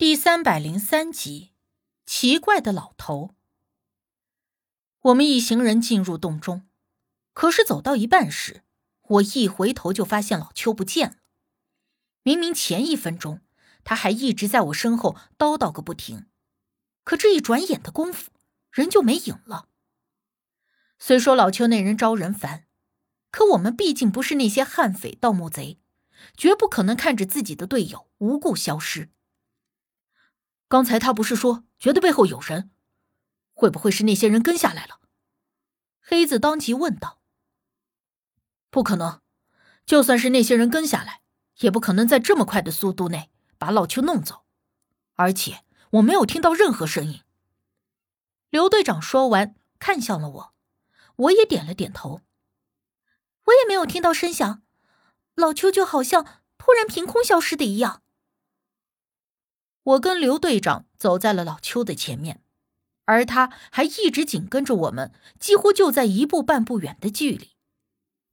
第三百零三集，奇怪的老头。我们一行人进入洞中，可是走到一半时，我一回头就发现老邱不见了。明明前一分钟他还一直在我身后叨叨个不停，可这一转眼的功夫，人就没影了。虽说老邱那人招人烦，可我们毕竟不是那些悍匪、盗墓贼，绝不可能看着自己的队友无故消失。刚才他不是说觉得背后有人，会不会是那些人跟下来了？黑子当即问道。不可能，就算是那些人跟下来，也不可能在这么快的速度内把老邱弄走。而且我没有听到任何声音。刘队长说完，看向了我，我也点了点头。我也没有听到声响，老邱就好像突然凭空消失的一样。我跟刘队长走在了老邱的前面，而他还一直紧跟着我们，几乎就在一步半步远的距离。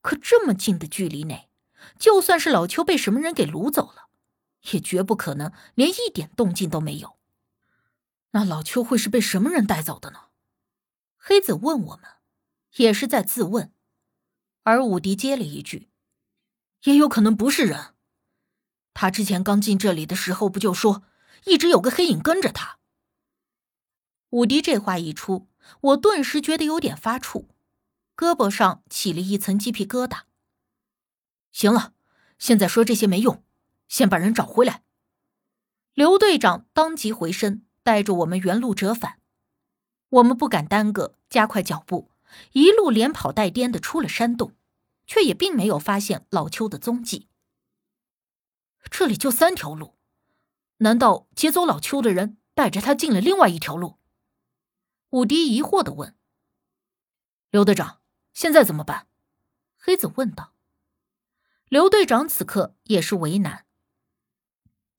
可这么近的距离内，就算是老邱被什么人给掳走了，也绝不可能连一点动静都没有。那老邱会是被什么人带走的呢？黑子问我们，也是在自问。而武迪接了一句：“也有可能不是人。他之前刚进这里的时候，不就说？”一直有个黑影跟着他。武迪这话一出，我顿时觉得有点发怵，胳膊上起了一层鸡皮疙瘩。行了，现在说这些没用，先把人找回来。刘队长当即回身，带着我们原路折返。我们不敢耽搁，加快脚步，一路连跑带颠的出了山洞，却也并没有发现老邱的踪迹。这里就三条路。难道劫走老邱的人带着他进了另外一条路？武迪疑惑的问。刘队长，现在怎么办？黑子问道。刘队长此刻也是为难，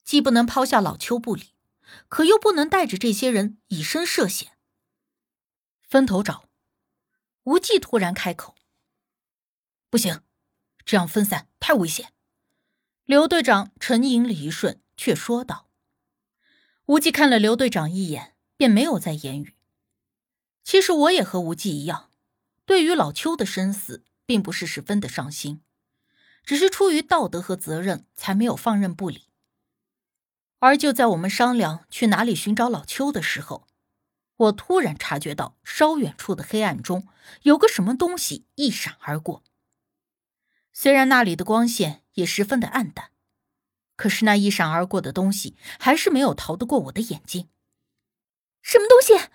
既不能抛下老邱不理，可又不能带着这些人以身涉险。分头找。无忌突然开口。不行，这样分散太危险。刘队长沉吟了一瞬，却说道。无忌看了刘队长一眼，便没有再言语。其实我也和无忌一样，对于老邱的生死，并不是十分的伤心，只是出于道德和责任，才没有放任不理。而就在我们商量去哪里寻找老邱的时候，我突然察觉到稍远处的黑暗中有个什么东西一闪而过。虽然那里的光线也十分的暗淡。可是那一闪而过的东西还是没有逃得过我的眼睛。什么东西？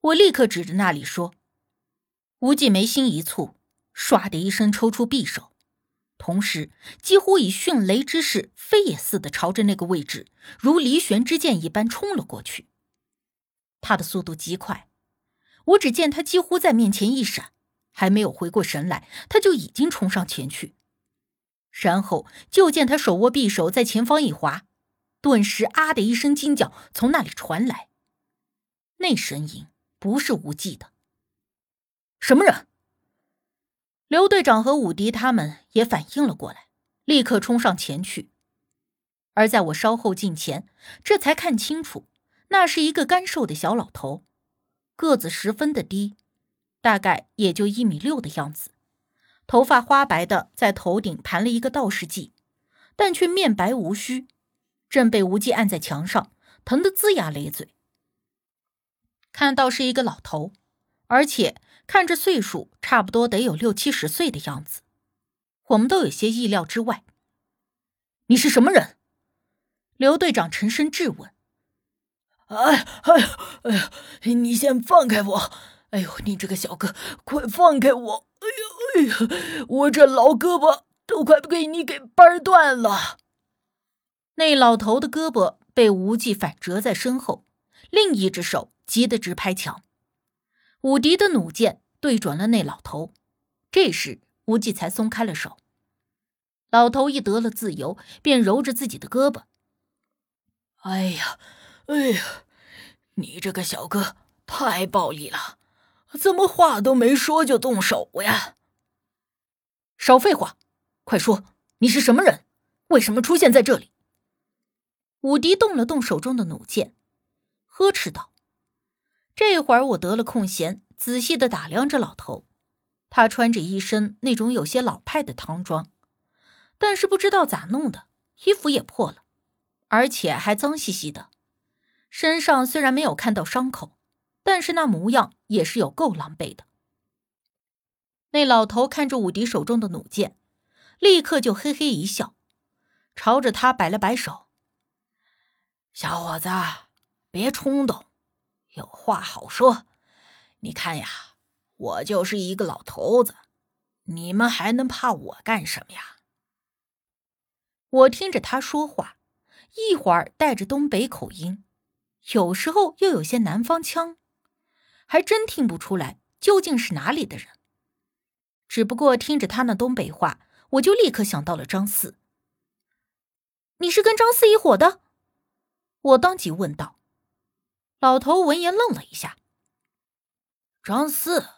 我立刻指着那里说。无忌眉心一蹙，唰的一声抽出匕首，同时几乎以迅雷之势飞也似的朝着那个位置，如离弦之箭一般冲了过去。他的速度极快，我只见他几乎在面前一闪，还没有回过神来，他就已经冲上前去。然后就见他手握匕首，在前方一划，顿时啊的一声惊叫从那里传来。那声音不是无忌的。什么人？刘队长和武迪他们也反应了过来，立刻冲上前去。而在我稍后近前，这才看清楚，那是一个干瘦的小老头，个子十分的低，大概也就一米六的样子。头发花白的，在头顶盘了一个道士髻，但却面白无须，正被无忌按在墙上，疼得龇牙咧嘴。看到是一个老头，而且看着岁数差不多得有六七十岁的样子，我们都有些意料之外。你是什么人？刘队长沉声质问。哎哎哎！你先放开我！哎呦，你这个小哥，快放开我！哎呀哎呀，我这老胳膊都快被你给掰断了。那老头的胳膊被无忌反折在身后，另一只手急得直拍墙。武迪的弩箭对准了那老头，这时无忌才松开了手。老头一得了自由，便揉着自己的胳膊。哎呀，哎呀，你这个小哥太暴力了。怎么话都没说就动手呀？少废话，快说，你是什么人？为什么出现在这里？武迪动了动手中的弩箭，呵斥道：“这会儿我得了空闲，仔细的打量着老头。他穿着一身那种有些老派的唐装，但是不知道咋弄的，衣服也破了，而且还脏兮兮的。身上虽然没有看到伤口，但是那模样也是有够狼狈的。”那老头看着武迪手中的弩箭，立刻就嘿嘿一笑，朝着他摆了摆手。小伙子，别冲动，有话好说。你看呀，我就是一个老头子，你们还能怕我干什么呀？我听着他说话，一会儿带着东北口音，有时候又有些南方腔，还真听不出来究竟是哪里的人。只不过听着他那东北话，我就立刻想到了张四。你是跟张四一伙的？我当即问道：“老头闻言愣了一下。张四？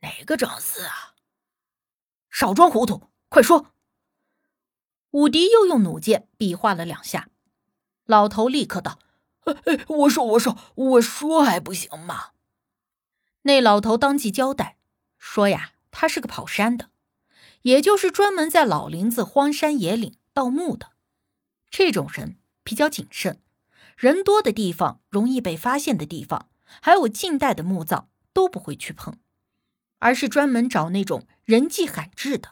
哪个张四啊？少装糊涂，快说！”武迪又用弩箭比划了两下，老头立刻道：“ 我说，我说，我说还不行吗？”那老头当即交代说：“呀，他是个跑山的，也就是专门在老林子、荒山野岭盗墓的，这种人。”比较谨慎，人多的地方、容易被发现的地方，还有近代的墓葬都不会去碰，而是专门找那种人迹罕至的，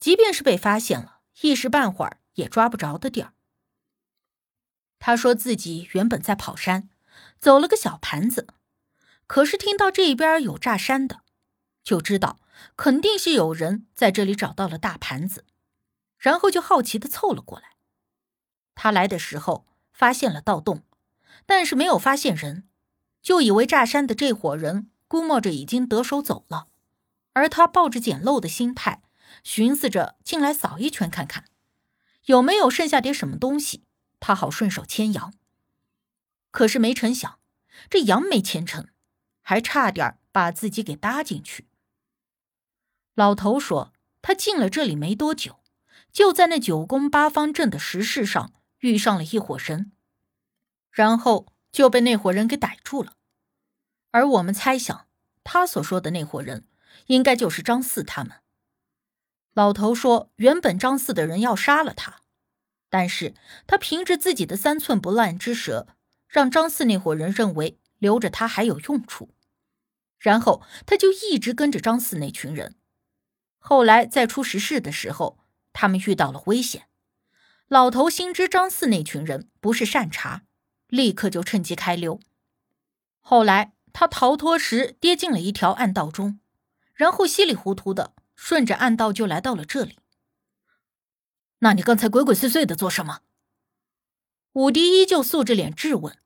即便是被发现了，一时半会儿也抓不着的地儿。他说自己原本在跑山，走了个小盘子，可是听到这边有炸山的，就知道肯定是有人在这里找到了大盘子，然后就好奇的凑了过来。他来的时候发现了盗洞，但是没有发现人，就以为炸山的这伙人估摸着已经得手走了，而他抱着捡漏的心态，寻思着进来扫一圈看看，有没有剩下点什么东西，他好顺手牵羊。可是没成想，这羊没牵成，还差点把自己给搭进去。老头说，他进了这里没多久，就在那九宫八方阵的石室上。遇上了一伙人，然后就被那伙人给逮住了。而我们猜想，他所说的那伙人，应该就是张四他们。老头说，原本张四的人要杀了他，但是他凭着自己的三寸不烂之舌，让张四那伙人认为留着他还有用处，然后他就一直跟着张四那群人。后来在出实事的时候，他们遇到了危险。老头心知张四那群人不是善茬，立刻就趁机开溜。后来他逃脱时跌进了一条暗道中，然后稀里糊涂的顺着暗道就来到了这里。那你刚才鬼鬼祟祟的做什么？武迪依旧素着脸质问。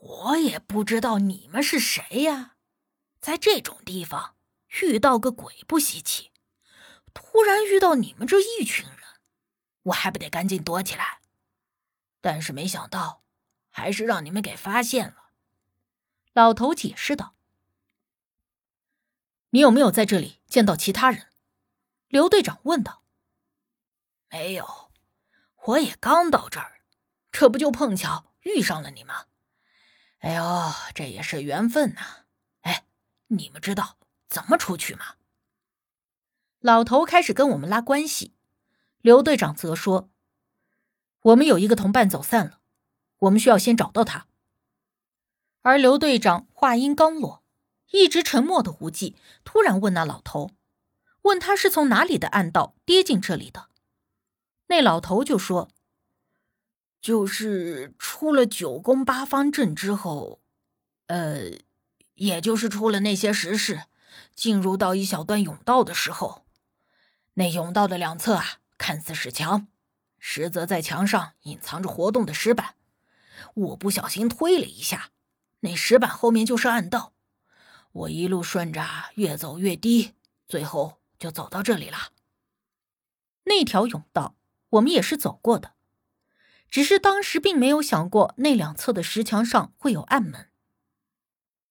我也不知道你们是谁呀，在这种地方遇到个鬼不稀奇，突然遇到你们这一群人。我还不得赶紧躲起来，但是没想到，还是让你们给发现了。老头解释道：“你有没有在这里见到其他人？”刘队长问道。“没有，我也刚到这儿，这不就碰巧遇上了你吗？哎呦，这也是缘分呐！哎，你们知道怎么出去吗？”老头开始跟我们拉关系。刘队长则说：“我们有一个同伴走散了，我们需要先找到他。”而刘队长话音刚落，一直沉默的无忌突然问那老头：“问他是从哪里的暗道跌进这里的？”那老头就说：“就是出了九宫八方阵之后，呃，也就是出了那些石室，进入到一小段甬道的时候，那甬道的两侧啊。”看似是墙，实则在墙上隐藏着活动的石板。我不小心推了一下，那石板后面就是暗道。我一路顺着越走越低，最后就走到这里了。那条甬道我们也是走过的，只是当时并没有想过那两侧的石墙上会有暗门。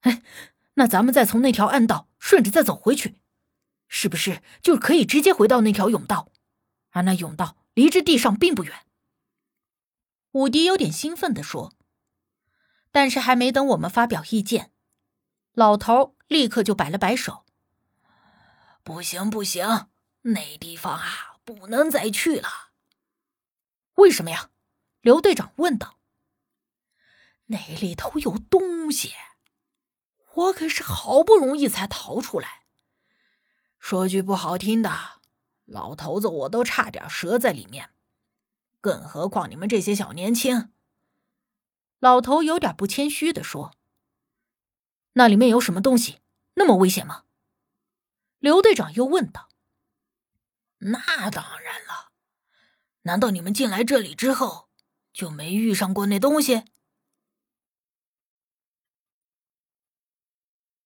哎，那咱们再从那条暗道顺着再走回去，是不是就可以直接回到那条甬道？而那甬道离这地上并不远。武迪有点兴奋地说。但是还没等我们发表意见，老头立刻就摆了摆手：“不行，不行，那地方啊，不能再去了。”“为什么呀？”刘队长问道。“那里头有东西，我可是好不容易才逃出来。说句不好听的，老头子我都差点折在里面，更何况你们这些小年轻。”老头有点不谦虚的说：“那里面有什么东西？那么危险吗？”刘队长又问道。“那当然了，难道你们进来这里之后就没遇上过那东西？”